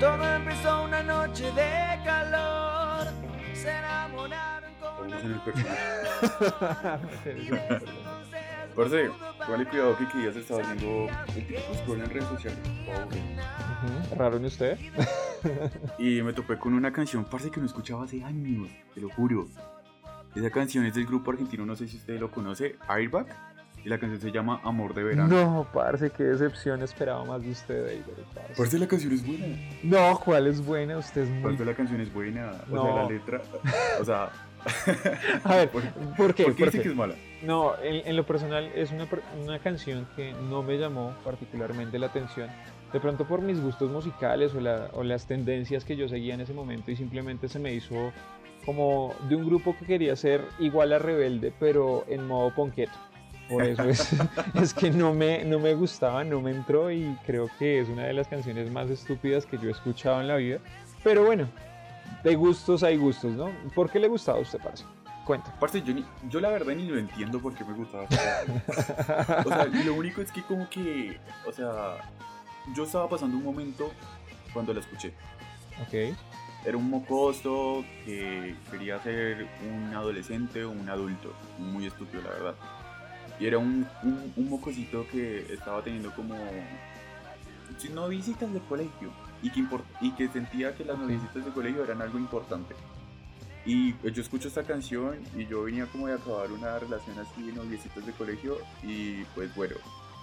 Todo empezó una noche de calor. Se enamoraron con Vamos en el. Parce, vale cuidado que que ya se estaba haciendo el típico scroll en redes sociales. Pobre. Ujú, ¿Raro en usted? Y me topé con una canción, parce, que no escuchaba hace años, te lo juro. Esa canción es del grupo argentino, no sé si usted lo conoce, Airbag. Y la canción se llama Amor de Verano. No, parce, qué decepción esperaba más de usted, David. parce. Parce, la canción es buena. No, ¿cuál es buena? Usted es muy... Parce, la canción es buena. O No. sea, la letra. O sea. A ver, ¿por, ¿por qué? por qué ¿Por dice qué? que es mala? No, en, en lo personal es una, una canción que no me llamó particularmente la atención. De pronto por mis gustos musicales o, la- o las tendencias que yo seguía en ese momento y simplemente se me hizo como de un grupo que quería ser igual a Rebelde, pero en modo ponqueto. Por eso es, es que no me, no me gustaba, no me entró y creo que es una de las canciones más estúpidas que yo he escuchado en la vida. Pero bueno, de gustos hay gustos, ¿no? ¿Por qué le gustaba a usted, parce? Cuenta. Parce, yo, ni- yo la verdad ni lo entiendo por qué me gustaba. O sea, lo único es que como que, o sea, yo estaba pasando un momento cuando la escuché. Ok. Era un mocoso que quería ser un adolescente o un adulto. Muy estúpido, la verdad. Y era un, un, un mocosito que estaba teniendo como sí, novicitas de colegio. Y que, y que sentía que las novicitas de colegio eran algo importante. Y yo escucho esta canción y yo venía como de acabar una relación así de noviecitas de colegio. Y pues bueno,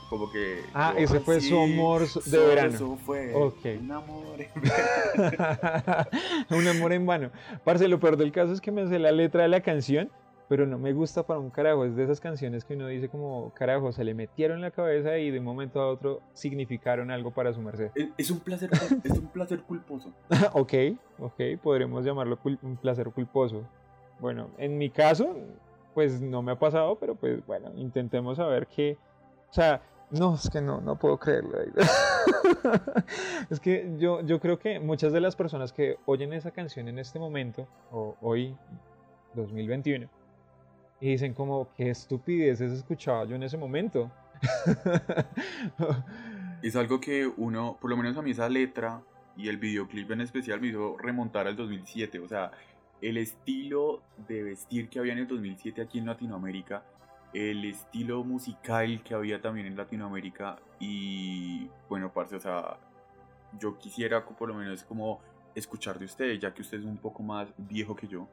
como que... Ah, yo, ese fue "Ay, su amor de verano". Eso fue Ok. un amor. en un amor en vano. Parce, lo peor del caso es que me sé la letra de la canción, pero no me gusta para un carajo. Es de esas canciones que uno dice como, carajo, se le metieron en la cabeza y de un momento a otro significaron algo para su merced. Es- un placer, es un placer culposo. ok, ok, podremos llamarlo un placer culposo. Bueno, en mi caso, pues no me ha pasado, pero pues bueno, intentemos saber qué... O sea, no, es que no, no puedo creerlo. es que yo, yo creo que muchas de las personas que oyen esa canción en este momento, o hoy, 2021, y dicen como, qué estupideces escuchaba yo en ese momento. Es algo que uno, por lo menos a mí esa letra y el videoclip en especial me hizo remontar al 2007. O sea, el estilo de vestir que había en el 2007 aquí en Latinoamérica, el estilo musical que había también en Latinoamérica y bueno, parce, o sea, yo quisiera por lo menos como escuchar de usted, ya que usted es un poco más viejo que yo.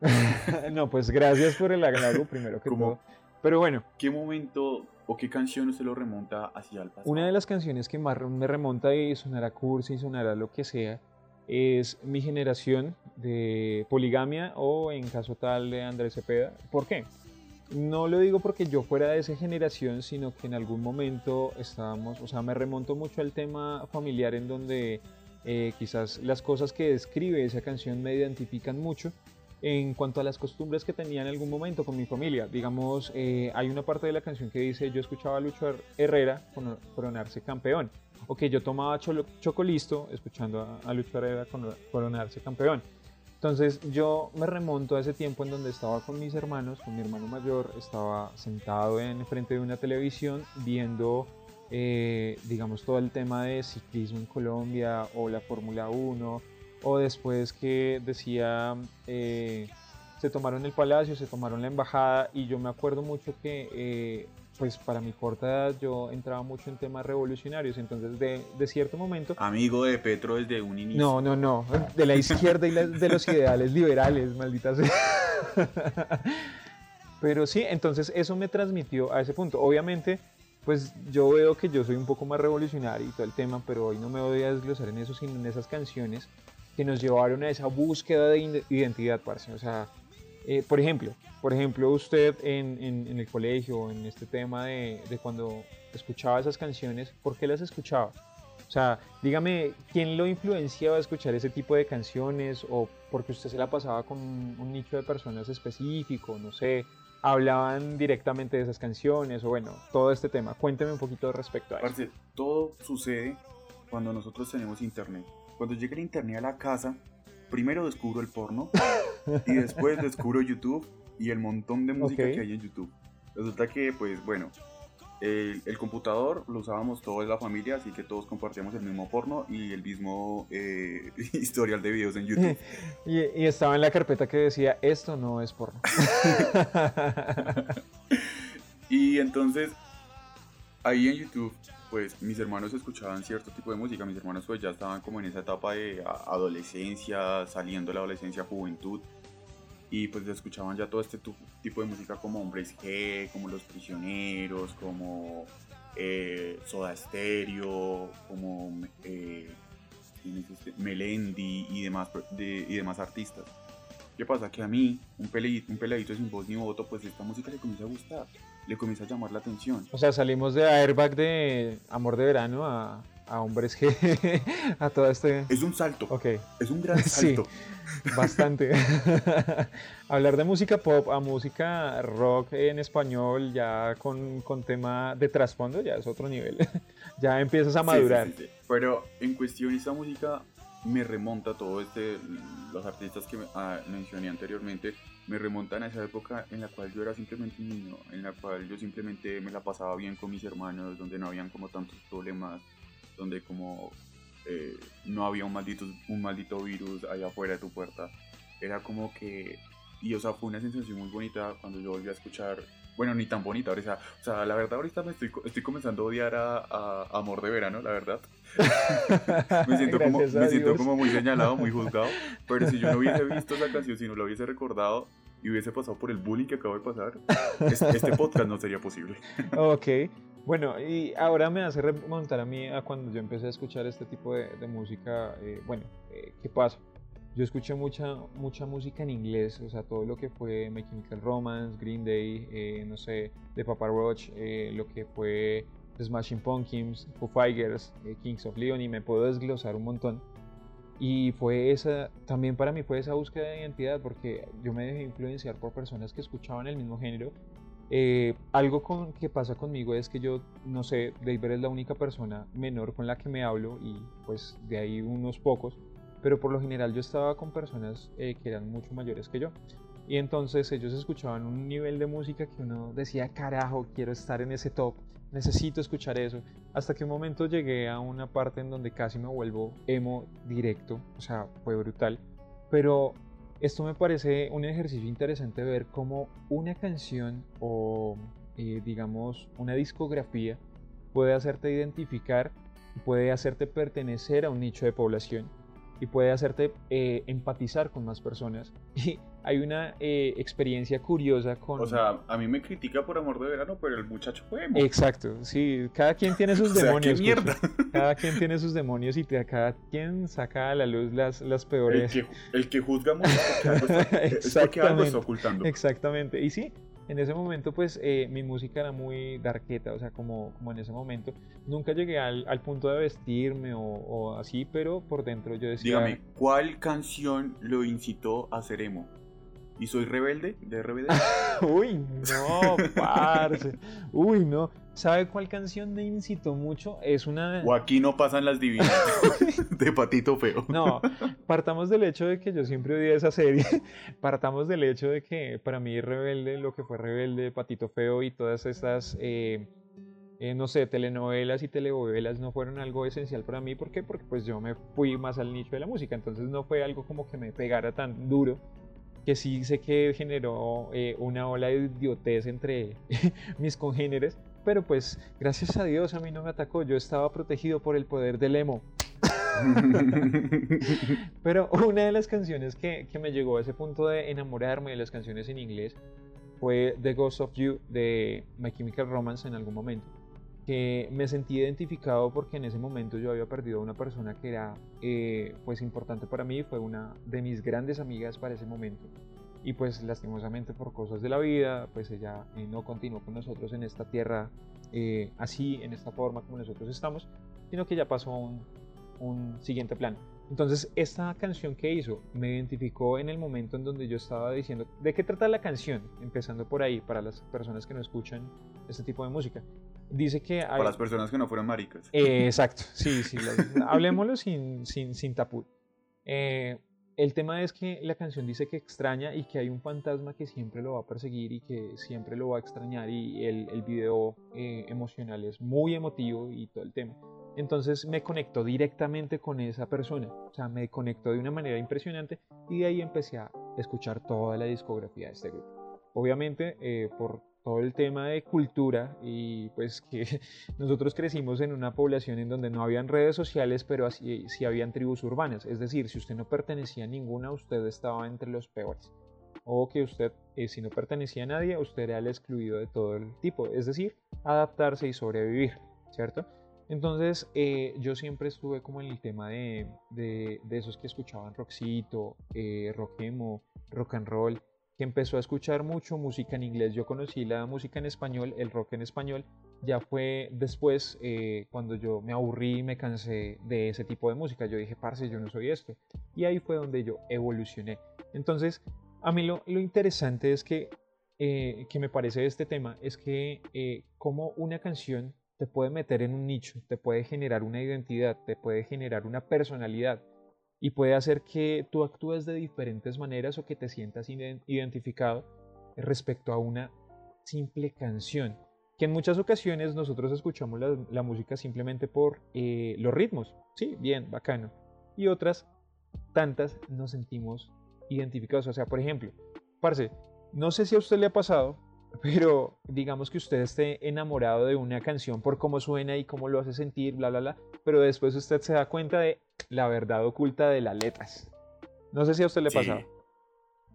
no, pues gracias por el halago, primero que todo. Pero bueno, ¿Qué momento o qué canción usted lo remonta hacia el pasado? Una de las canciones que más me remonta y sonará cursi, sonará lo que sea, es Mi Generación de Poligamia o en caso tal de Andrés Cepeda. ¿Por qué? No lo digo porque yo fuera de esa generación, sino que en algún momento estábamos, o sea, me remonto mucho al tema familiar en donde eh, quizás las cosas que describe esa canción me identifican mucho en cuanto a las costumbres que tenía en algún momento con mi familia. Digamos, eh, hay una parte de la canción que dice, yo escuchaba a Lucho Her- Herrera coronarse campeón. O que yo tomaba cholo- chocolisto escuchando a, a Lucho Herrera coronarse campeón. Entonces yo me remonto a ese tiempo en donde estaba con mis hermanos, con mi hermano mayor, estaba sentado en frente de una televisión viendo, eh, digamos, todo el tema de ciclismo en Colombia o la Fórmula 1, o después que decía, eh, se tomaron el palacio, se tomaron la embajada, y yo me acuerdo mucho que, eh, pues para mi corta edad, yo entraba mucho en temas revolucionarios, entonces de, de cierto momento Amigo de Petro desde un inicio. no, no, no. De la izquierda y la- de los ideales liberales, maldita sea. Pero sí, entonces eso me transmitió a ese punto. Obviamente, pues yo veo que yo soy un poco más revolucionario y todo el tema, pero hoy no me voy a desglosar en eso, sino en esas canciones que nos llevaron a esa búsqueda de ide- identidad, parce. O sea, eh, por ejemplo, por ejemplo, usted en, en- en el colegio, en este tema de, de cuando escuchaba esas canciones, ¿por qué las escuchaba? O sea, dígame, ¿quién lo influenciaba a escuchar ese tipo de canciones? ¿O porque usted se la pasaba con un nicho de personas específico? No sé, hablaban directamente de esas canciones o bueno, todo este tema. Cuénteme un poquito respecto a eso. Parce, todo sucede cuando nosotros tenemos internet. Cuando llega el internet a la casa, primero descubro el porno y después descubro YouTube y el montón de música Ok. que hay en YouTube. Resulta que, pues bueno, el, el computador lo usábamos toda la familia, así que todos compartíamos el mismo porno y el mismo eh, historial de videos en YouTube. Y, y estaba en la carpeta que decía, esto no es porno. Y entonces, ahí en YouTube, pues mis hermanos escuchaban cierto tipo de música. Mis hermanos pues ya estaban como en esa etapa de adolescencia, saliendo de la adolescencia, juventud. Y pues escuchaban ya todo este tipo de música como Hombres G, como Los Prisioneros, como eh, Soda Stereo, como eh, ¿quién es este? Melendi y demás, y demás artistas. ¿Qué pasa? Que a mí, un peladito, un peladito sin voz ni voto, pues esta música le comienza a gustar, le comienza a llamar la atención. O sea, salimos de Airbag de Amor de Verano a, a Hombres G, a todo este... Es un salto, Ok, es un gran Sí. salto. bastante. Hablar de música pop a música rock en español, ya con, con tema de trasfondo, ya es otro nivel. ya empiezas a Sí, madurar. sí, sí, sí. Pero en cuestión esta música me remonta a todo este, los artistas que me- ah, mencioné anteriormente, me remontan a esa época en la cual yo era simplemente un niño, en la cual yo simplemente me la pasaba bien con mis hermanos, donde no habían como tantos problemas, donde como eh, no había un maldito, un maldito virus allá afuera de tu puerta. Era como que, y o sea, fue una sensación muy bonita cuando yo volví a escuchar, bueno, ni tan bonita, o sea, o sea la verdad ahorita me estoy, estoy comenzando a odiar a, a Amor de Verano, la verdad. Me siento, como, me siento como muy señalado, muy juzgado, pero si yo no hubiese visto esa canción, si no la hubiese recordado y hubiese pasado por el bullying que acabo de pasar, es- este podcast no sería posible. Ok, bueno, y ahora me hace remontar a mí a cuando yo empecé a escuchar este tipo de, de música. eh, bueno, eh, ¿qué pasa? Yo escuché mucha, mucha música en inglés, o sea, todo lo que fue My Chemical Romance, Green Day, eh, no sé, de Papa Roach, eh, lo que fue The Smashing Pumpkins, Foo Fighters, eh, Kings of Leon, y me puedo desglosar un montón. Y fue esa, también para mí fue esa búsqueda de identidad, porque yo me dejé influenciar por personas que escuchaban el mismo género eh, algo con, que pasa conmigo es que yo, no sé, David es la única persona menor con la que me hablo y pues de ahí unos pocos, pero por lo general yo estaba con personas eh, que eran mucho mayores que yo. Y entonces ellos escuchaban un nivel de música que uno decía, carajo, quiero estar en ese top, necesito escuchar eso. Hasta que un momento llegué a una parte en donde casi me vuelvo emo directo, o sea, fue brutal. Pero esto me parece un ejercicio interesante ver cómo una canción o eh, digamos una discografía puede hacerte identificar, puede hacerte pertenecer a un nicho de población y puede hacerte eh, empatizar con más personas. Y hay una eh, experiencia curiosa con... O sea, a mí me critica por Amor de Verano, pero el muchacho fue emo. Exacto, sí, cada quien tiene sus O sea, demonios. qué pues, mierda. Cada quien tiene sus demonios y te- cada quien saca a la luz las, las El peores. que, el que juzga mucho es porque algo está ocultando. Exactamente. Y sí, en ese momento pues eh, mi música era muy darketa, o sea, como, como en ese momento. Nunca llegué al, al punto de vestirme o, o así, pero por dentro yo decía... Dígame, ¿cuál canción lo incitó a ser emo? ¿Y soy rebelde de RBD? Uy, no, parce. Uy, no. ¿Sabe cuál canción me incitó mucho? Es una... ¿O aquí no pasan las divinas de Patito Feo? No, partamos del hecho de que yo siempre odié esa serie. Partamos del hecho de que para mí Rebelde, lo que fue Rebelde, Patito Feo y todas estas, eh, eh, no sé, telenovelas y telenovelas no fueron algo esencial para mí. ¿Por qué? Porque pues yo me fui más al nicho de la música. Entonces no fue algo como que me pegara tan duro. Que sí sé que generó eh, una ola de idiotez entre mis congéneres. Pero pues gracias a Dios a mí no me atacó. Yo estaba protegido por el poder del emo. Pero una de las canciones que, que me llegó a ese punto de enamorarme de las canciones en inglés fue The Ghost of You de My Chemical Romance en algún momento. Que me sentí identificado porque en ese momento yo había perdido a una persona que era eh, pues importante para mí, fue una de mis grandes amigas para ese momento. Y pues lastimosamente por cosas de la vida, pues ella eh, no continuó con nosotros en esta tierra eh, así, en esta forma como nosotros estamos, sino que ya pasó a un, un siguiente plano. Entonces, esta canción que hizo me identificó en el momento en donde yo estaba diciendo, ¿de qué trata la canción? Empezando por ahí, para las personas que no escuchan este tipo de música. Dice que hay... Para las personas que no fueron maricas. Eh, exacto, sí, sí, hablemoslo sin, sin, sin taput. Eh, el tema es que la canción dice que extraña y que hay un fantasma que siempre lo va a perseguir y que siempre lo va a extrañar y el, el video eh, emocional es muy emotivo y todo el tema. Entonces me conectó directamente con esa persona, o sea, me conectó de una manera impresionante y de ahí empecé a escuchar toda la discografía de este grupo. Obviamente eh, por todo el tema de cultura y pues que nosotros crecimos en una población en donde no habían redes sociales, pero así sí habían tribus urbanas. Es decir, si usted no pertenecía a ninguna, usted estaba entre los peores. O que usted, eh, si no pertenecía a nadie, usted era el excluido de todo el tipo. Es decir, adaptarse y sobrevivir, ¿cierto? Entonces, eh, yo siempre estuve como en el tema de, de, esos que escuchaban rockcito, eh, rock emo, rock and roll que empezó a escuchar mucho música en inglés. Yo conocí la música en español, el rock en español, ya fue después eh, cuando yo me aburrí y me cansé de ese tipo de música. Yo dije, parce, yo no soy esto. Y ahí fue donde yo evolucioné. Entonces, a mí lo, interesante es que, eh, que me parece este tema, es que eh, como una canción te puede meter en un nicho, te puede generar una identidad, te puede generar una personalidad y puede hacer que tú actúes de diferentes maneras o que te sientas identificado respecto a una simple canción. Que en muchas ocasiones nosotros escuchamos la, música simplemente por eh, los ritmos. Sí, bien, bacano. Y otras tantas nos sentimos identificados. O sea, por ejemplo, parce, no sé si a usted le ha pasado, pero digamos que usted esté enamorado de una canción por cómo suena y cómo lo hace sentir, bla, bla, bla, pero después usted se da cuenta de la verdad oculta de las letras. No sé si a usted le sí. pasado.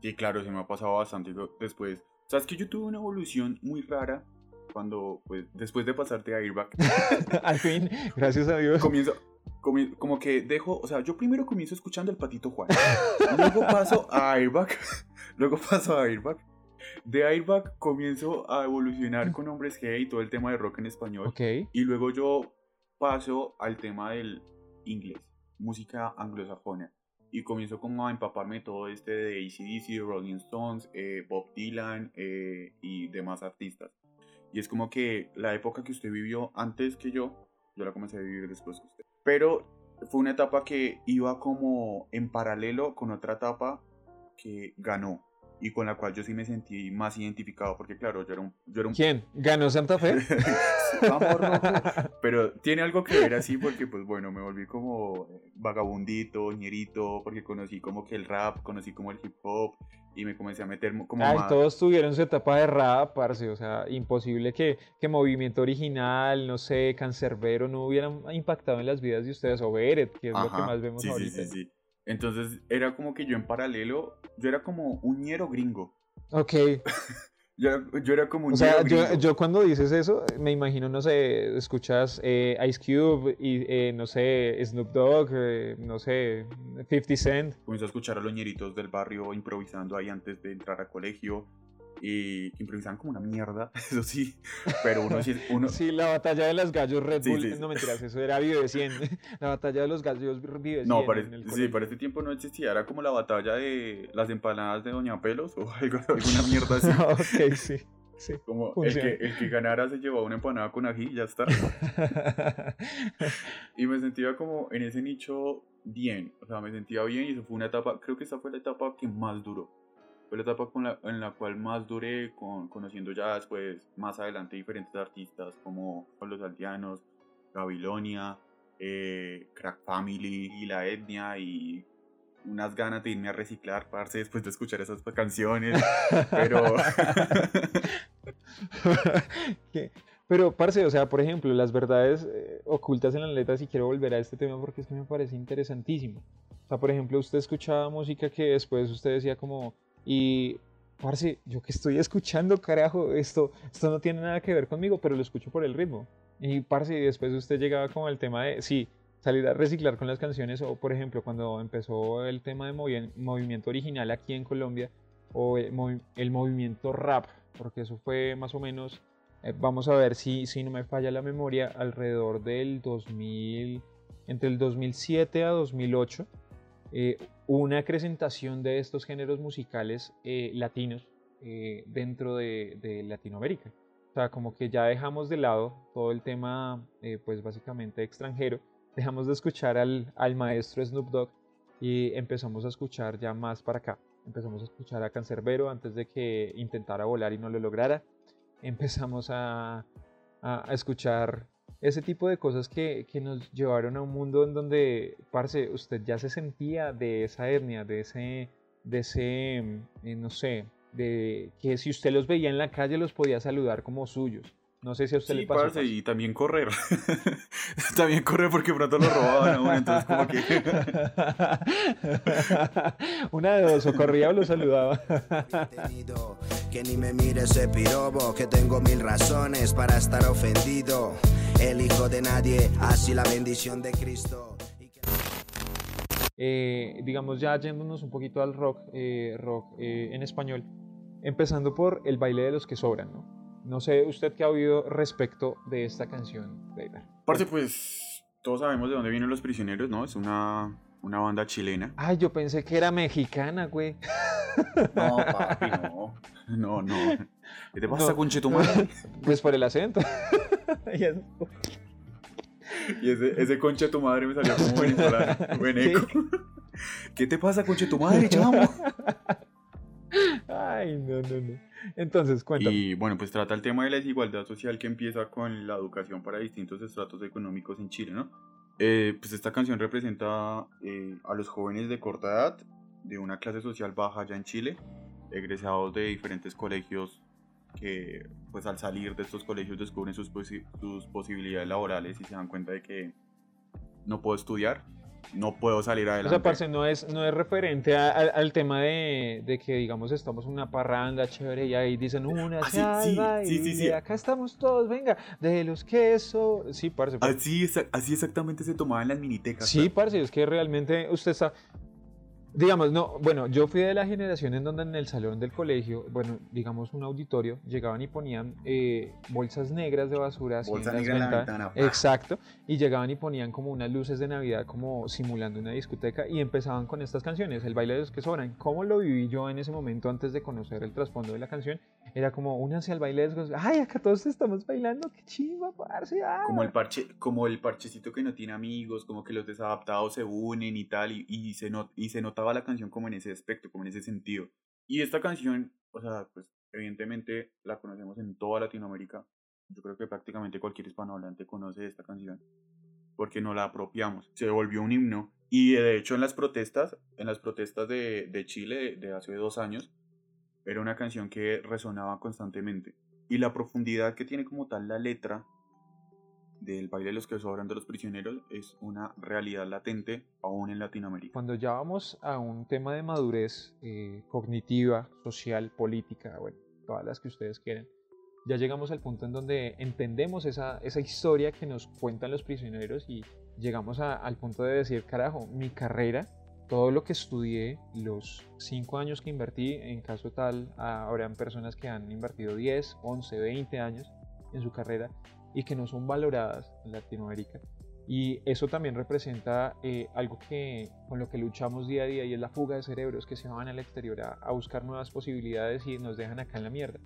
Sí, claro, se me ha pasado bastante después. Sabes que yo tuve una evolución muy rara cuando, pues, después de pasarte a Airbag. Al fin, gracias a Dios. Comienzo, como que dejo, o sea, yo primero comienzo escuchando el Patito Juan. luego paso a Airbag. luego paso a Airbag. De Airbag comienzo a evolucionar con hombres G y todo el tema de rock en español. Ok. Y luego yo paso al tema del inglés, música anglosajona. Y comienzo como a empaparme todo este de ACDC, Rolling Stones, eh, Bob Dylan eh, y demás artistas. Y es como que la época que usted vivió antes que yo, yo la comencé a vivir después que usted. Pero fue una etapa que iba como en paralelo con otra etapa que ganó y con la cual yo sí me sentí más identificado, porque claro, yo era un... Yo era un... ¿Quién? ¿Ganó Santa Fe? Rojo. Pero tiene algo que ver así porque, pues bueno, me volví como vagabundito, ñerito, porque conocí como que el rap, conocí como el hip hop y me comencé a meter como Ay, más... todos tuvieron su etapa de rap, parce, o sea, imposible que, que Movimiento Original, no sé, Cancerbero no hubieran impactado en las vidas de ustedes, o Beret, que es lo que más vemos sí, sí, ahorita. sí, sí. Entonces era como que yo en paralelo, yo era como un ñero gringo. Ok, Yo era, yo era como un o sea, yo, yo cuando dices eso, me imagino, no sé, escuchas eh, Ice Cube y, eh, no sé, Snoop Dogg, eh, no sé, 50 Cent. Comencé a escuchar a los ñeritos del barrio improvisando ahí antes de entrar a colegio. Y improvisaban como una mierda, eso sí. Pero uno sí, uno, Sí, la batalla de los gallos Red Bull. sí, sí. No mentiras, eso era Vive 100. La batalla de los gallos Vive 100. No, para, en el sí, colegio. para este tiempo no existía, era como la batalla de las empanadas de Doña Pelos o algo, alguna mierda así. ok, sí. sí. Como el que, el que ganara se llevaba una empanada con ají y ya está. Y me sentía como en ese nicho bien, o sea, me sentía bien y eso fue una etapa, creo que esa fue la etapa que más duró. Fue la etapa con la- en la cual más duré con, conociendo ya después, más adelante, diferentes artistas como Los Aldeanos, Babilonia, eh, Crack Family y La Etnia y unas ganas de irme a reciclar, parce, después de escuchar esas canciones. Pero... Pero, parce, o sea, por ejemplo, las verdades eh, ocultas en las letras, y quiero volver a este tema porque es que me parece interesantísimo. O sea, por ejemplo, usted escuchaba música que después usted decía como, y, parce, yo que estoy escuchando, carajo, esto, esto no tiene nada que ver conmigo, pero lo escucho por el ritmo. Y, parce, y después usted llegaba como al tema de, sí, salir a reciclar con las canciones, o por ejemplo, cuando empezó el tema de movi- movimiento original aquí en Colombia, o el, movi- el movimiento rap, porque eso fue más o menos, eh, vamos a ver si, si no me falla la memoria, alrededor del 2000, entre el 2007 a 2008, eh, una acrecentación de estos géneros musicales eh, latinos eh, dentro de, de Latinoamérica. O sea, como que ya dejamos de lado todo el tema, eh, pues básicamente extranjero, dejamos de escuchar al, al maestro Snoop Dogg y empezamos a escuchar ya más para acá. Empezamos a escuchar a Cancerbero antes de que intentara volar y no lo lograra. Empezamos a, escuchar ese tipo de cosas que, que, nos llevaron a un mundo en donde, parce, usted ya se sentía de esa etnia, de ese, de ese, eh, no sé, de que si usted los veía en la calle los podía saludar como suyos. No sé si a usted le pasó. Parce, y también correr. también correr porque pronto lo robaban a entonces como que... Una de dos, o corría o lo saludaba. Que ni me mire ese pirobo, que tengo mil razones para estar ofendido. El hijo de nadie, así la bendición de Cristo. Eh, digamos ya yéndonos un poquito al rock, eh, rock eh, en español, empezando por el baile de los que sobran, ¿no? No sé usted qué ha oído respecto de esta canción, David. Aparte, pues todos sabemos de dónde vienen los prisioneros, ¿no? Es una, una banda chilena. Ay, yo pensé que era mexicana, güey. No, papi, no. No, no. ¿Qué te pasa, con tu madre? Pues por el acento. y ese, ese concha tu madre me salió como venezolano, eco. ¿Qué te pasa, concha tu madre, chamo? Ay, no, no, no. Entonces, cuéntame. Y bueno, pues trata el tema de la desigualdad social que empieza con la educación para distintos estratos económicos en Chile, ¿no? Eh, pues esta canción representa eh, a los jóvenes de corta edad, de una clase social baja ya en Chile, egresados de diferentes colegios que pues al salir de estos colegios descubren sus, sus posibilidades laborales y se dan cuenta de que no puedo estudiar no puedo salir adelante. O sea, parce, no es, no es referente al tema de, de, que, digamos, estamos en una parranda chévere y ahí dicen una ah, sí, sí, sí, acá estamos todos, venga, de los quesos. Sí, parce. Así, así exactamente se tomaban las minitecas. Sí, parce, es que realmente usted está... Digamos, no, bueno, yo fui de la generación en donde en el salón del colegio, bueno, digamos un auditorio, llegaban y ponían eh, bolsas negras de basura. Bolsa negra en la ventana. Exacto, y llegaban y ponían como unas luces de Navidad como simulando una discoteca y empezaban con estas canciones, el baile de los que sobran. ¿Cómo lo viví yo en ese momento antes de conocer el trasfondo de la canción? Era como, únanse al baile de los que Ay, acá todos estamos bailando, qué chiva, parce. Ah". Como el parche, como el parchecito que no tiene amigos, como que los desadaptados se unen y tal, y, y se, not, y se notaba la canción como en ese aspecto, como en ese sentido. Y esta canción, o sea, pues evidentemente la conocemos en toda Latinoamérica. Yo creo que prácticamente cualquier hispanohablante conoce esta canción porque no la apropiamos. Se volvió un himno y de hecho en las protestas, en las protestas de, de Chile de hace dos años, era una canción que resonaba constantemente. Y la profundidad que tiene como tal la letra del baile de los que sobran de los prisioneros es una realidad latente aún en Latinoamérica. Cuando ya vamos a un tema de madurez eh, cognitiva, social, política, bueno, todas las que ustedes quieren, ya llegamos al punto en donde entendemos esa, esa historia que nos cuentan los prisioneros y llegamos al punto de decir, carajo, mi carrera todo lo que estudié, los cinco años que invertí, en caso tal, habrán personas que han invertido 10, 11, 20 años en su carrera y que no son valoradas en Latinoamérica. Y eso también representa eh, algo que con lo que luchamos día a día y es la fuga de cerebros que se van al exterior a, a buscar nuevas posibilidades y nos dejan acá en la mierda.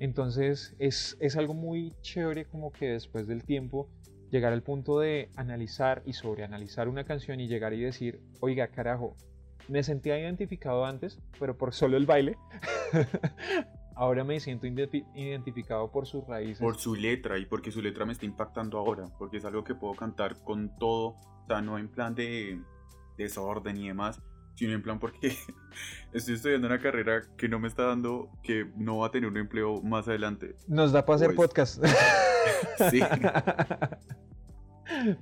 Entonces es, es algo muy chévere como que después del tiempo llegar al punto de analizar y sobreanalizar una canción y llegar y decir, oiga, carajo, me sentía identificado antes, pero por solo el baile. Ahora me siento identificado por sus raíces. Por su letra y porque su letra me está impactando ahora, porque es algo que puedo cantar con todo, o sea, no en plan de desorden y demás, sino en plan porque estoy estudiando una carrera que no me está dando, que no va a tener un empleo más adelante. Nos da para hacer pues, podcast. sí.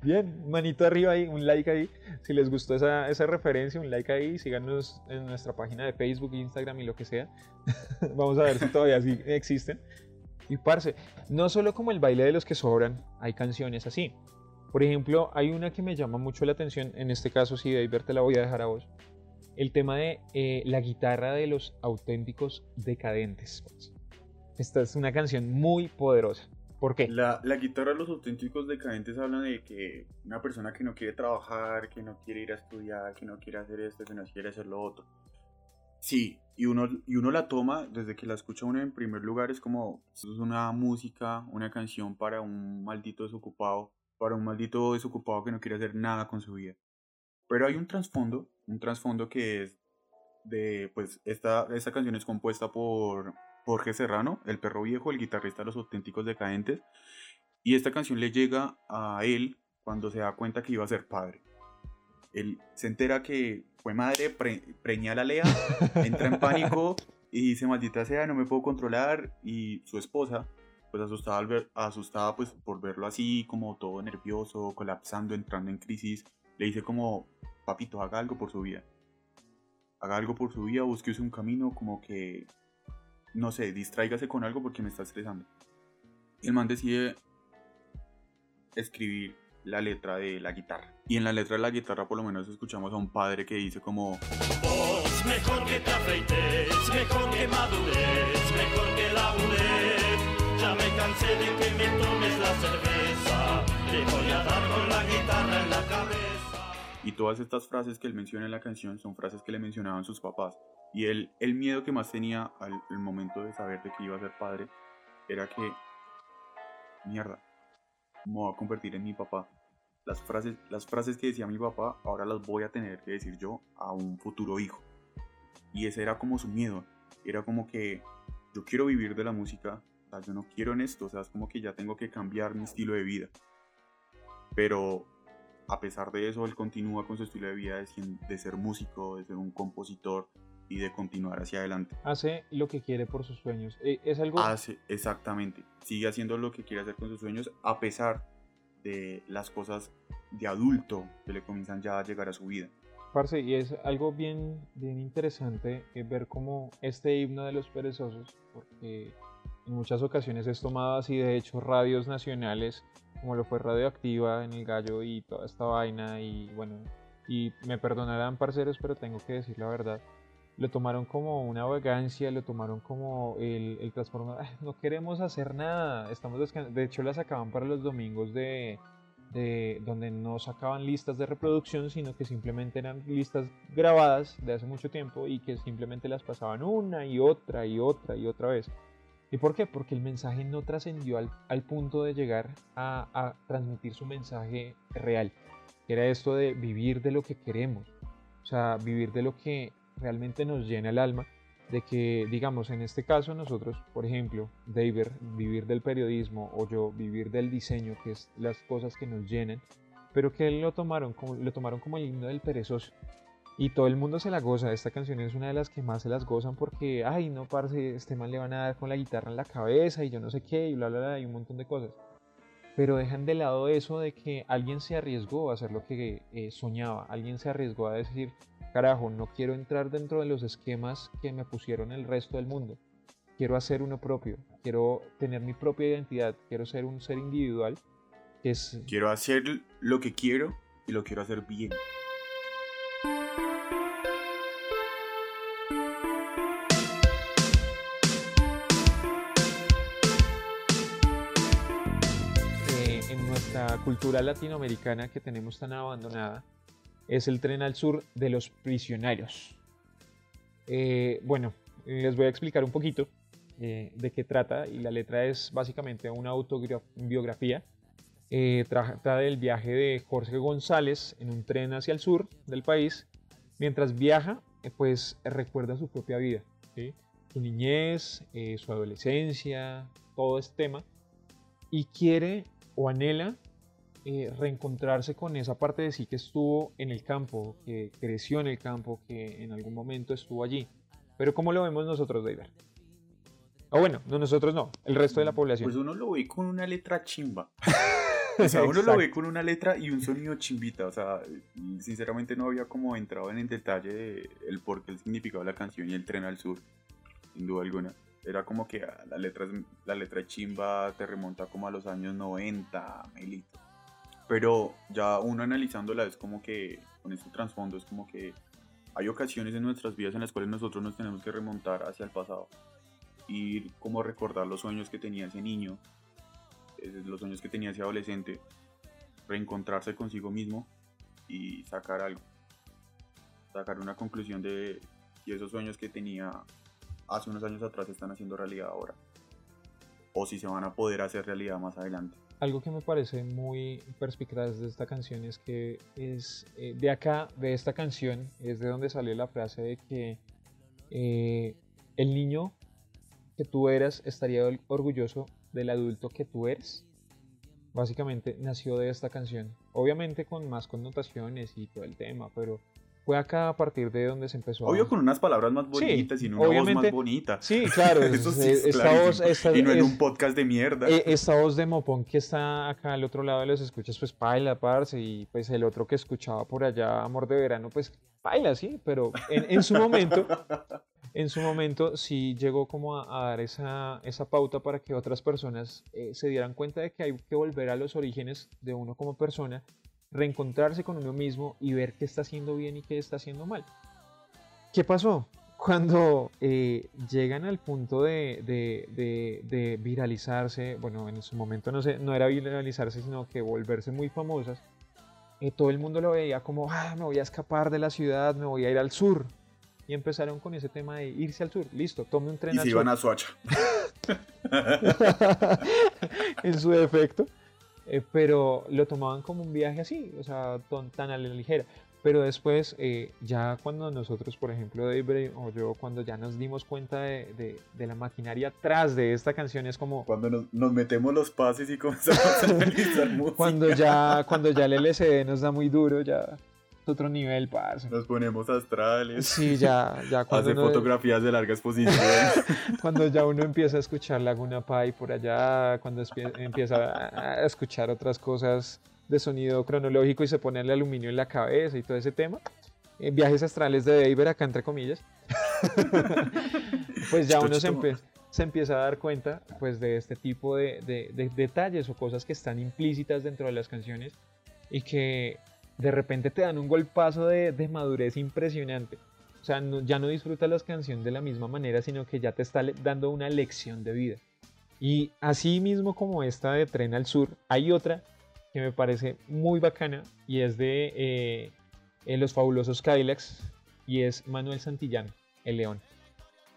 Bien, manito arriba ahí, un like ahí. Si les gustó esa, esa referencia, un like ahí. Síganos en nuestra página de Facebook, Instagram y lo que sea. Vamos a ver si todavía sí existen. Y parce, no solo como el baile de los que sobran, hay canciones así. Por ejemplo, hay una que me llama mucho la atención. En este caso, sí, David, te la voy a dejar a vos. El tema de eh, la guitarra de los auténticos decadentes. Esta es una canción muy poderosa. ¿Por qué? La, la guitarra los auténticos decadentes habla de que una persona que no quiere trabajar, que no quiere ir a estudiar, que no quiere hacer esto, que no quiere hacer lo otro. Sí, y uno, y uno la toma desde que la escucha uno en primer lugar, es como es una música, una canción para un maldito desocupado, para un maldito desocupado que no quiere hacer nada con su vida. Pero hay un trasfondo un trasfondo que es de, pues, esta, esta canción es compuesta por Jorge Serrano, el perro viejo, el guitarrista de los auténticos decadentes, y esta canción le llega a él cuando se da cuenta que iba a ser padre. Él se entera que fue madre, preña a la Lea, entra en pánico y dice, maldita sea, no me puedo controlar, y su esposa, pues asustada, al ver, asustada pues, por verlo así, como todo nervioso, colapsando, entrando en crisis, le dice como, papito, haga algo por su vida. Haga algo por su vida, búsquese un camino como que, no sé, distráigase con algo porque me está estresando. Y el man decide escribir la letra de la guitarra. Y en la letra de la guitarra por lo menos escuchamos a un padre que dice como... Vos mejor que te afeites, mejor que madures, mejor que labures. Ya me cansé de que me tomes la cerveza, te voy a dar con la guitarra en la cabeza. Y todas estas frases que él menciona en la canción son frases que le mencionaban sus papás. Y él, el miedo que más tenía al, al momento de saber de que iba a ser padre era que, mierda, me voy a convertir en mi papá. Las frases, las frases que decía mi papá ahora las voy a tener que decir yo a un futuro hijo. Y ese era como su miedo. Era como que yo quiero vivir de la música, yo no quiero en esto, o sea, es como que ya tengo que cambiar mi estilo de vida. Pero a pesar de eso, él continúa con su estilo de vida de, de ser músico, de ser un compositor, y de continuar hacia adelante. Hace lo que quiere por sus sueños. Eh, es algo... Hace, exactamente. Sigue haciendo lo que quiere hacer con sus sueños a pesar de las cosas de adulto que le comienzan ya a llegar a su vida. Parce, y es algo bien, bien interesante eh, ver cómo este himno de los perezosos, porque en muchas ocasiones es tomado así, de hecho, radios nacionales, como lo fue Radioactiva en El Gallo y toda esta vaina, y bueno, y me perdonarán, parceros, pero tengo que decir la verdad, lo tomaron como una vagancia, lo tomaron como el, el transformador. No queremos hacer nada, estamos De hecho, la sacaban para los domingos de, de donde no sacaban listas de reproducción, sino que simplemente eran listas grabadas de hace mucho tiempo y que simplemente las pasaban una y otra y otra y otra vez. ¿Y por qué? Porque el mensaje no trascendió al, punto de llegar a, a transmitir su mensaje real. Era esto de vivir de lo que queremos. O sea, vivir de lo que realmente nos llena el alma de que, digamos, en este caso nosotros, por ejemplo, David, vivir del periodismo o yo vivir del diseño, que es las cosas que nos llenan, pero que lo tomaron como, lo tomaron como el himno del perezoso. Y todo el mundo se la goza. Esta canción es una de las que más se las gozan porque, ay, no, parce, este man le van a dar con la guitarra en la cabeza y yo no sé qué, y bla, bla, bla, y un montón de cosas. Pero dejan de lado eso de que alguien se arriesgó a hacer lo que eh, soñaba, alguien se arriesgó a decir, carajo, no quiero entrar dentro de los esquemas que me pusieron el resto del mundo. Quiero hacer uno propio, quiero tener mi propia identidad, quiero ser un ser individual. es... Quiero hacer lo que quiero y lo quiero hacer bien. Cultura latinoamericana que tenemos tan abandonada, es el tren al sur de los prisioneros. Eh, bueno, les voy a explicar un poquito eh, de qué trata y la letra es básicamente una autobiografía. Eh, trata del viaje de Jorge González en un tren hacia el sur del país. Mientras viaja, pues recuerda su propia vida, su niñez, su adolescencia, todo este tema. Y quiere o anhela eh, reencontrarse con esa parte de sí que estuvo en el campo, que creció en el campo, que en algún momento estuvo allí. Pero ¿cómo lo vemos nosotros, David? O bueno, no nosotros no, el resto de la población. Pues uno lo ve con una letra chimba. o sea, uno lo ve con una letra y un sonido chimbita. O sea, sinceramente no había como entrado en el detalle de el por qué el significado de la canción y el tren al sur, sin duda alguna. Era como que la letra, la letra chimba te remonta como a los años 90, Melito. Pero ya uno analizándola es como que, con este trasfondo, es como que hay ocasiones en nuestras vidas en las cuales nosotros nos tenemos que remontar hacia el pasado y como recordar los sueños que tenía ese niño, los sueños que tenía ese adolescente, reencontrarse consigo mismo y sacar algo, sacar una conclusión de si esos sueños que tenía hace unos años atrás están haciendo realidad ahora o si se van a poder hacer realidad más adelante. Algo que me parece muy perspicaz de esta canción es que es eh, de acá, de esta canción, es de donde sale la frase de que eh, el niño que tú eras estaría orgulloso del adulto que tú eres. Básicamente nació de esta canción. Obviamente con más connotaciones y todo el tema, pero fue acá a partir de donde se empezó Obvio con unas palabras más bonitas y una voz más bonita. Sí, claro. Eso sí es esta voz, y no en un podcast de mierda. E, esta voz de Mopón que está acá al otro lado de los escuchas, pues paila, parce, y pues el otro que escuchaba por allá, Amor de Verano, pues paila, sí, pero en, su momento, en su momento sí llegó como a, dar esa, esa, pauta para que otras personas eh, se dieran cuenta de que hay que volver a los orígenes de uno como persona reencontrarse con uno mismo y ver qué está haciendo bien y qué está haciendo mal. ¿Qué pasó? Cuando eh, llegan al punto de, viralizarse, bueno, en su momento no, sé, no era viralizarse, sino que volverse muy famosas, eh, todo el mundo lo veía como, ah, me voy a escapar de la ciudad, me voy a ir al sur. Y empezaron con ese tema de irse al sur. Listo, tome un tren y al se iban a Soacha. en su defecto. Eh, pero lo tomaban como un viaje así, o sea, tan, a la ligera. Pero después, eh, ya cuando nosotros, por ejemplo, David o yo, cuando ya nos dimos cuenta de, de, la maquinaria atrás de esta canción, es como... Cuando nos, nos metemos los pases y comenzamos a analizar música. Cuando ya, cuando ya el LCD nos da muy duro, ya otro nivel, parce. Nos ponemos astrales. Sí, ya, ya cuando Hace fotografías de larga exposición. cuando ya uno empieza a escuchar Laguna Pai por allá, cuando empieza a escuchar otras cosas de sonido cronológico y se pone el aluminio en la cabeza y todo ese tema. Eh, viajes astrales de David acá entre comillas. pues ya uno se, se, empieza a dar cuenta pues de este tipo de, de detalles o cosas que están implícitas dentro de las canciones y que de repente te dan un golpazo de, madurez impresionante. O sea, ya no disfrutas las canciones de la misma manera, sino que ya te está dando una lección de vida. Y así mismo como esta de Tren al Sur, hay otra que me parece muy bacana y es de eh, eh, Los Fabulosos Cadillacs y es Manuel Santillán, El León.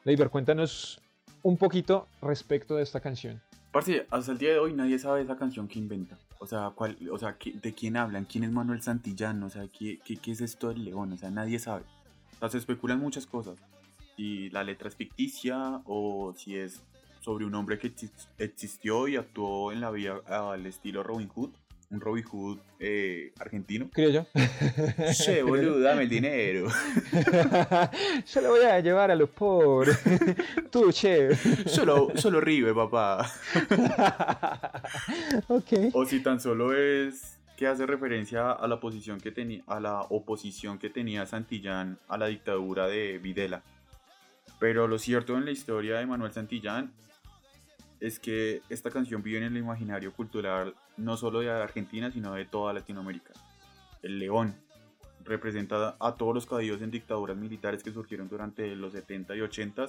Leiber, cuéntanos un poquito respecto de esta canción. Parce, hasta el día de hoy nadie sabe esa canción que inventa. O sea, cuál, o sea ¿de quién hablan? ¿Quién es Manuel Santillán? O sea, ¿qué, qué, es esto del león? O sea, nadie sabe. O sea, se especulan muchas cosas. Si la letra es ficticia o si es sobre un hombre que existió y actuó en la vida al estilo Robin Hood un Robin Hood eh, argentino. Creo yo. Che, boludo, dame el dinero. yo lo voy a llevar a los pobres. Tú, che. Solo, solo ribe, papá. ok. O si tan solo es que hace referencia a la posición que tenía, a la oposición que tenía Santillán a la dictadura de Videla. Pero lo cierto en la historia de Manuel Santillán es que esta canción vive en el imaginario cultural no solo de Argentina, sino de toda Latinoamérica. El león representa a todos los caídos en dictaduras militares que surgieron durante los 70 y 80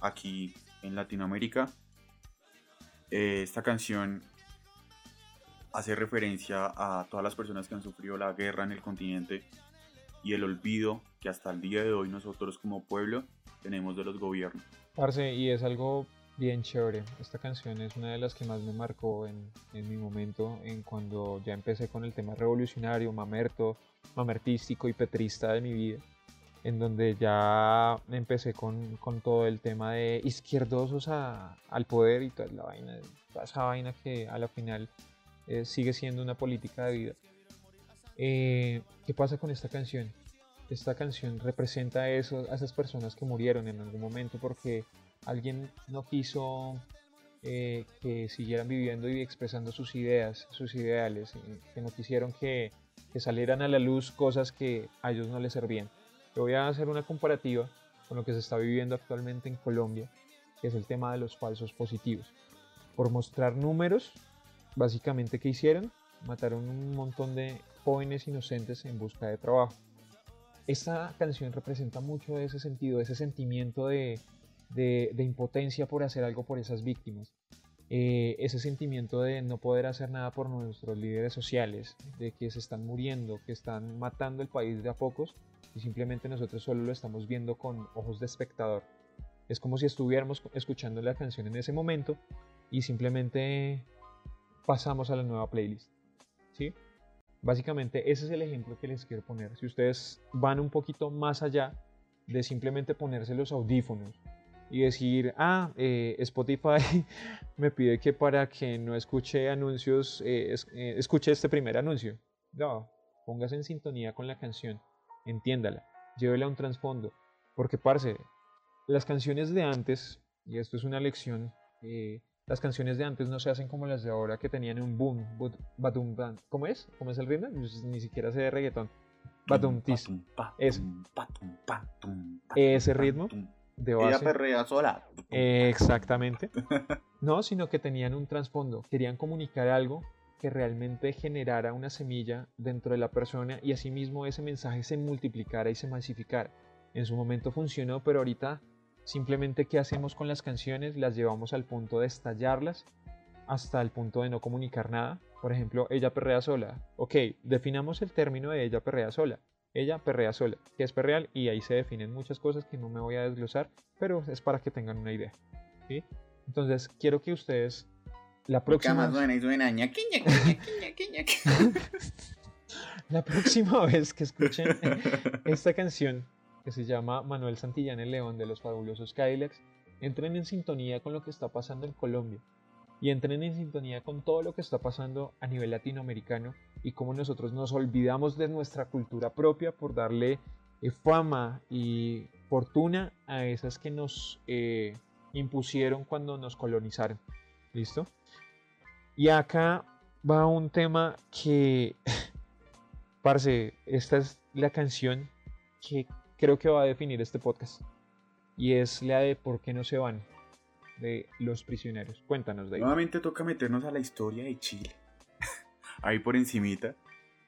aquí en Latinoamérica. Eh, esta canción hace referencia a todas las personas que han sufrido la guerra en el continente y el olvido que hasta el día de hoy nosotros como pueblo tenemos de los gobiernos. Parce, y es algo bien chévere. Esta canción es una de las que más me marcó en, en, mi momento, en cuando ya empecé con el tema revolucionario, mamerto, mamertístico y petrista de mi vida, en donde ya empecé con, con todo el tema de izquierdosos a, al poder y toda la vaina, toda esa vaina que a la final eh, sigue siendo una política de vida. Eh, ¿Qué pasa con esta canción? Esta canción representa eso, a esas personas que murieron en algún momento porque alguien no quiso eh, que siguieran viviendo y expresando sus ideas, sus ideales, que no quisieron que, salieran a la luz cosas que a ellos no les servían. Yo voy a hacer una comparativa con lo que se está viviendo actualmente en Colombia, que es el tema de los falsos positivos. Por mostrar números, básicamente, ¿qué hicieron? Mataron un montón de jóvenes inocentes en busca de trabajo. Esta canción representa mucho ese sentido, ese sentimiento de, de, impotencia por hacer algo por esas víctimas. Eh, ese sentimiento de no poder hacer nada por nuestros líderes sociales, de que se están muriendo, que están matando el país de a pocos y simplemente nosotros solo lo estamos viendo con ojos de espectador. Es como si estuviéramos escuchando la canción en ese momento y simplemente pasamos a la nueva playlist. ¿sí? Básicamente ese es el ejemplo que les quiero poner. Si ustedes van un poquito más allá de simplemente ponerse los audífonos y decir, ah, eh, Spotify me pide que para que no escuche anuncios, eh, eh, escuche este primer anuncio. No, póngase en sintonía con la canción, entiéndala, llévela a un trasfondo. Porque, parce, las canciones de antes, y esto es una lección, las canciones de antes no se hacen como las de ahora que tenían un boom, badum, ¿cómo es? ¿Cómo es el ritmo? Ni siquiera sé de reggaetón. Badum, tis. Ese ritmo de base. Ella perrea sola. Exactamente. No, sino que tenían un trasfondo. Querían comunicar algo que realmente generara una semilla dentro de la persona y asimismo ese mensaje se multiplicara y se masificara. En su momento funcionó, pero ahorita Simplemente qué hacemos con las canciones, las llevamos al punto de estallarlas hasta el punto de no comunicar nada. Por ejemplo, ella perrea sola. Ok, definamos el término de ella perrea sola. Ella perrea sola, que es perreal y ahí se definen muchas cosas que no me voy a desglosar, pero es para que tengan una idea. ¿sí? Entonces, quiero que ustedes la próxima la próxima vez que escuchen esta canción que se llama Manuel Santillán el León de los fabulosos Cadillacs, entren en sintonía con lo que está pasando en Colombia y entren en sintonía con todo lo que está pasando a nivel latinoamericano y cómo nosotros nos olvidamos de nuestra cultura propia por darle eh, fama y fortuna a esas que nos eh, impusieron cuando nos colonizaron. ¿Listo? Y acá va un tema que, parce, esta es la canción que creo que va a definir este podcast. Y es la de por qué no se van de los prisioneros. Cuéntanos, David. Nuevamente toca meternos a la historia de Chile. Ahí por encimita.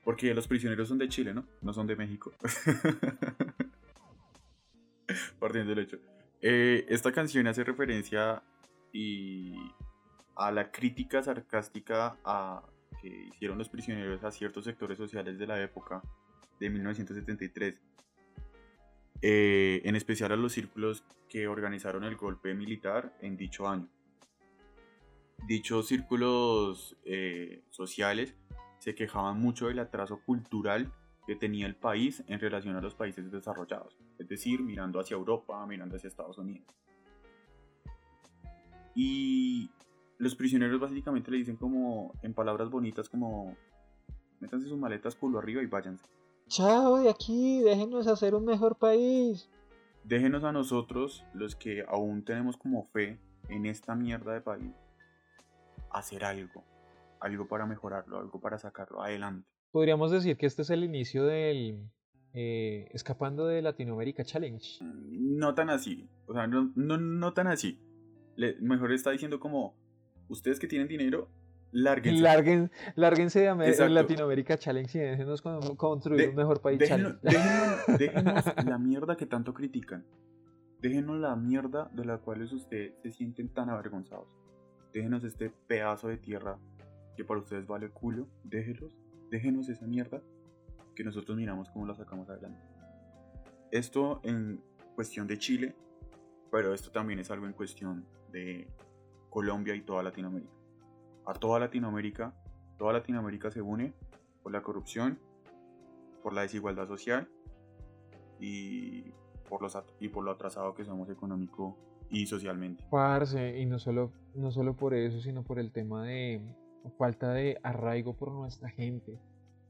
Porque los prisioneros son de Chile, ¿no? No son de México. Partiendo del hecho. Eh, esta canción hace referencia y a la crítica sarcástica a, que hicieron los prisioneros a ciertos sectores sociales de la época de 1973 eh, en especial a los círculos que organizaron el golpe militar en dicho año. Dichos círculos eh, sociales se quejaban mucho del atraso cultural que tenía el país en relación a los países desarrollados, es decir, mirando hacia Europa, mirando hacia Estados Unidos. Y los prisioneros básicamente le dicen como, en palabras bonitas, como, métanse sus maletas culo arriba y váyanse. Chao de aquí, déjenos hacer un mejor país. Déjenos a nosotros, los que aún tenemos como fe en esta mierda de país, hacer algo. Algo para mejorarlo, algo para sacarlo adelante. Podríamos decir que este es el inicio del eh, Escapando de Latinoamérica Challenge. Mm, no tan así, o sea, no, no, tan así. mejor está diciendo como, ustedes que tienen dinero, Lárguense. lárguense de Latinoamérica Challenge y déjenos construir un mejor país déjenos, déjenos, la mierda que tanto critican. Déjenos la mierda de la cual ustedes se sienten tan avergonzados. Déjenos este pedazo de tierra que para ustedes vale culo. Déjenos, déjenos esa mierda que nosotros miramos cómo la sacamos adelante. Esto en cuestión de Chile, pero esto también es algo en cuestión de Colombia y toda Latinoamérica a toda Latinoamérica. Toda Latinoamérica se une por la corrupción, por la desigualdad social y por, los, y por lo atrasado que somos económico y socialmente. Parce, y no solo, no solo por eso, sino por el tema de falta de arraigo por nuestra gente,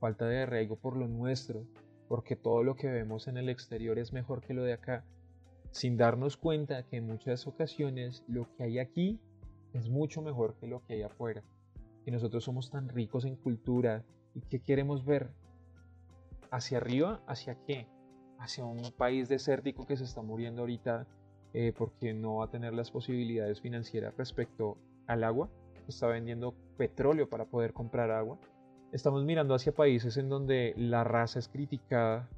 falta de arraigo por lo nuestro, porque todo lo que vemos en el exterior es mejor que lo de acá, sin darnos cuenta que en muchas ocasiones lo que hay aquí es mucho mejor que lo que hay afuera. Y nosotros somos tan ricos en cultura y que queremos ver hacia arriba, hacia qué? Hacia un país desértico que se está muriendo ahorita eh, porque no va a tener las posibilidades financieras respecto al agua. Está vendiendo petróleo para poder comprar agua. Estamos mirando hacia países en donde la raza es criticada,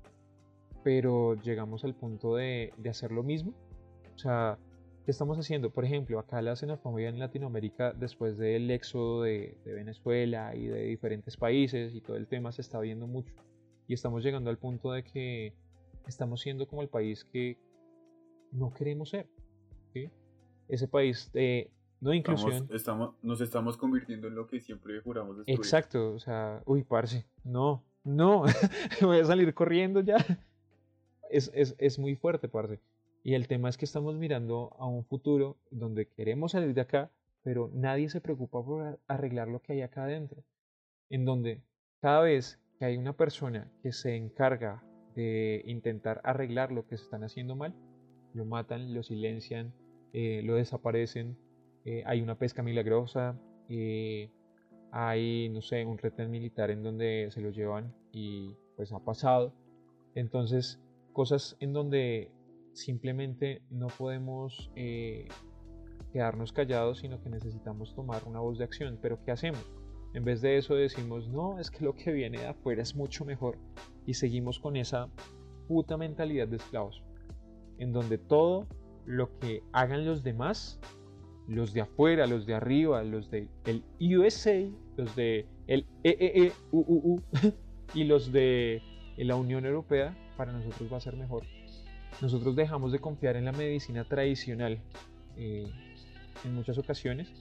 pero llegamos al punto de, de hacer lo mismo. O sea, ¿Qué estamos haciendo? Por ejemplo, acá la xenofobia en Latinoamérica, después del éxodo de, Venezuela y de diferentes países y todo el tema, se está viendo mucho. Y estamos llegando al punto de que estamos siendo como el país que no queremos ser. Ese país, eh, no inclusión. Estamos, nos estamos convirtiendo en lo que siempre juramos destruir. Exacto, o sea, uy, parce, no, no, voy a salir corriendo ya. Es, es, es muy fuerte, parce. Y el tema es que estamos mirando a un futuro donde queremos salir de acá, pero nadie se preocupa por arreglar lo que hay acá adentro. En donde cada vez que hay una persona que se encarga de intentar arreglar lo que se están haciendo mal, lo matan, lo silencian, eh, lo desaparecen, eh, hay una pesca milagrosa, eh, hay, no sé, un retén militar en donde se lo llevan y pues ha pasado. Entonces, cosas en donde simplemente no podemos quedarnos callados, sino que necesitamos tomar una voz de acción. Pero ¿qué hacemos? En vez de eso decimos, no, es que lo que viene de afuera es mucho mejor. Y seguimos con esa puta mentalidad de esclavos. En donde todo lo que hagan los demás, los de afuera, los de arriba, los de el USA, los de el EEE, y los de la Unión Europea, para nosotros va a ser mejor. Nosotros dejamos de confiar en la medicina tradicional eh, en muchas ocasiones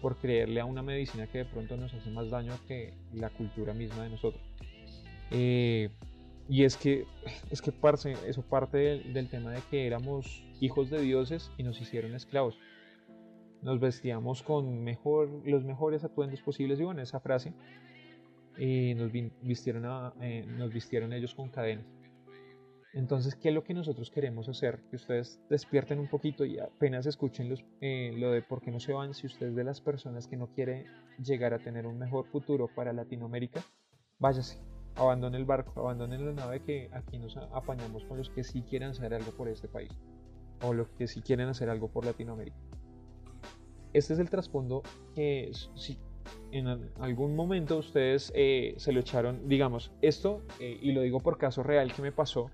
por creerle a una medicina que de pronto nos hace más daño que la cultura misma de nosotros. Eh, y es que, es que parce, eso parte del, tema de que éramos hijos de dioses y nos hicieron esclavos. Nos vestíamos con mejor, los mejores atuendos posibles, y bueno, esa frase, y nos, vistieron eh, nos vistieron ellos con cadenas. Entonces, ¿qué es lo que nosotros queremos hacer? Que ustedes despierten un poquito y apenas escuchen eh, lo de por qué no se van. Si usted es de las personas que no quiere llegar a tener un mejor futuro para Latinoamérica, váyase, abandone el barco, abandone la nave que aquí nos apañamos con los que sí quieren hacer algo por este país o los que sí quieren hacer algo por Latinoamérica. Este es el trasfondo que si en algún momento ustedes eh, se lo echaron, digamos, esto, eh, y lo digo por caso real que me pasó,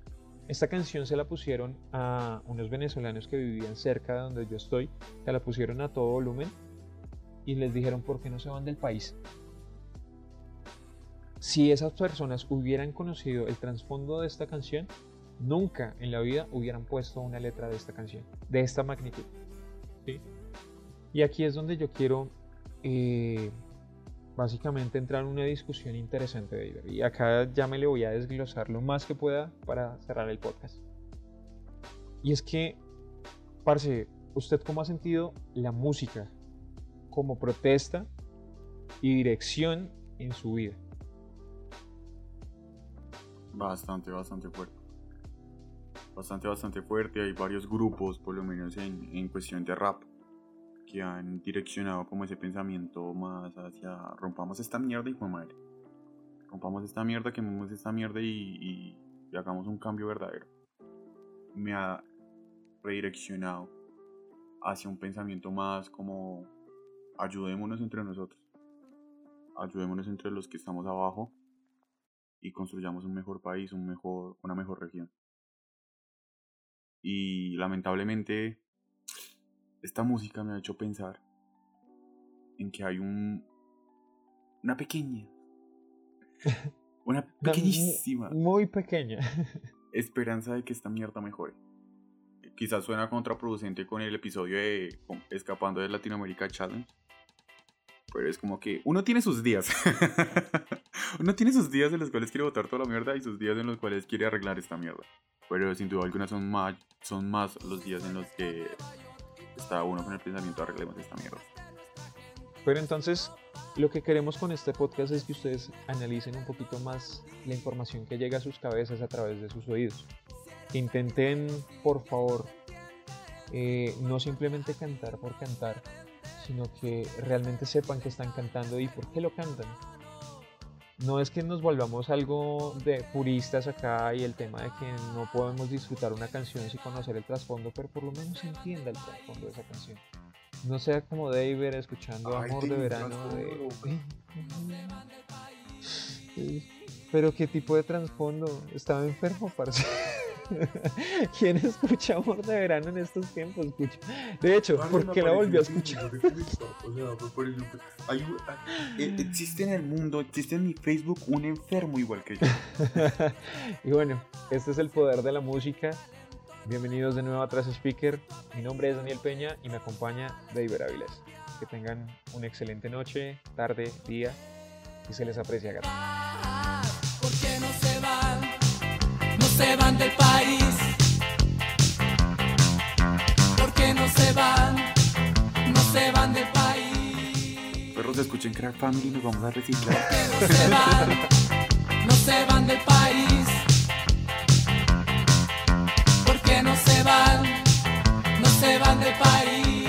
esta canción se la pusieron a unos venezolanos que vivían cerca de donde yo estoy, se la pusieron a todo volumen y les dijeron por qué no se van del país. Si esas personas hubieran conocido el trasfondo de esta canción, nunca en la vida hubieran puesto una letra de esta canción, de esta magnitud. Y aquí es donde yo quiero eh, básicamente entrar en una discusión interesante, David. Y acá ya me le voy a desglosar lo más que pueda para cerrar el podcast. Y es que, parce, ¿usted cómo ha sentido la música como protesta y dirección en su vida? Bastante, bastante fuerte. Bastante, bastante fuerte. Hay varios grupos, por lo menos en, en cuestión de rap, que han direccionado como ese pensamiento más hacia rompamos esta mierda y fue madre. Rompamos esta mierda, quememos esta mierda y, y, hagamos un cambio verdadero. Me ha redireccionado hacia un pensamiento más como ayudémonos entre nosotros. Ayudémonos entre los que estamos abajo y construyamos un mejor país, un mejor, una mejor región. Y lamentablemente esta música me ha hecho pensar en que hay un una pequeña una pequeñísima muy pequeña. esperanza de que esta mierda mejore. Quizás suena contraproducente con el episodio de escapando de Latinoamérica Challenge pero es como que uno tiene sus días. Uno tiene sus días en los cuales quiere botar toda la mierda y sus días en los cuales quiere arreglar esta mierda pero sin duda alguna son más son más los días en los que está uno con el pensamiento arreglemos esta mierda. Pero entonces, lo que queremos con este podcast es que ustedes analicen un poquito más la información que llega a sus cabezas a través de sus oídos. Intenten, por favor, eh, no simplemente cantar por cantar, sino que realmente sepan que están cantando y por qué lo cantan. No es que nos volvamos algo de puristas acá y el tema de que no podemos disfrutar una canción sin conocer el trasfondo, pero por lo menos entienda el trasfondo de esa canción. No sea como David escuchando Amor de Verano de... Pero qué tipo de trasfondo, estaba enfermo, parece. ¿Quién escucha Amor de Verano en estos tiempos? De hecho, ¿por qué la volvió a escuchar? Eh, existe en el mundo, existe en mi Facebook un enfermo igual que yo. y bueno, este es el poder de la música. Bienvenidos de nuevo a Tras Speaker. Mi nombre es Daniel Peña y me acompaña David Avilés. Que tengan una excelente noche, tarde, día y se les aprecia. Gato. Se van del país. ¿Por qué no se van? No se van del país. Perros, escuchen Crack Family, nos vamos a reciclar. ¿Por qué no se van? No se van del país. ¿Por qué no se van? No se van del país.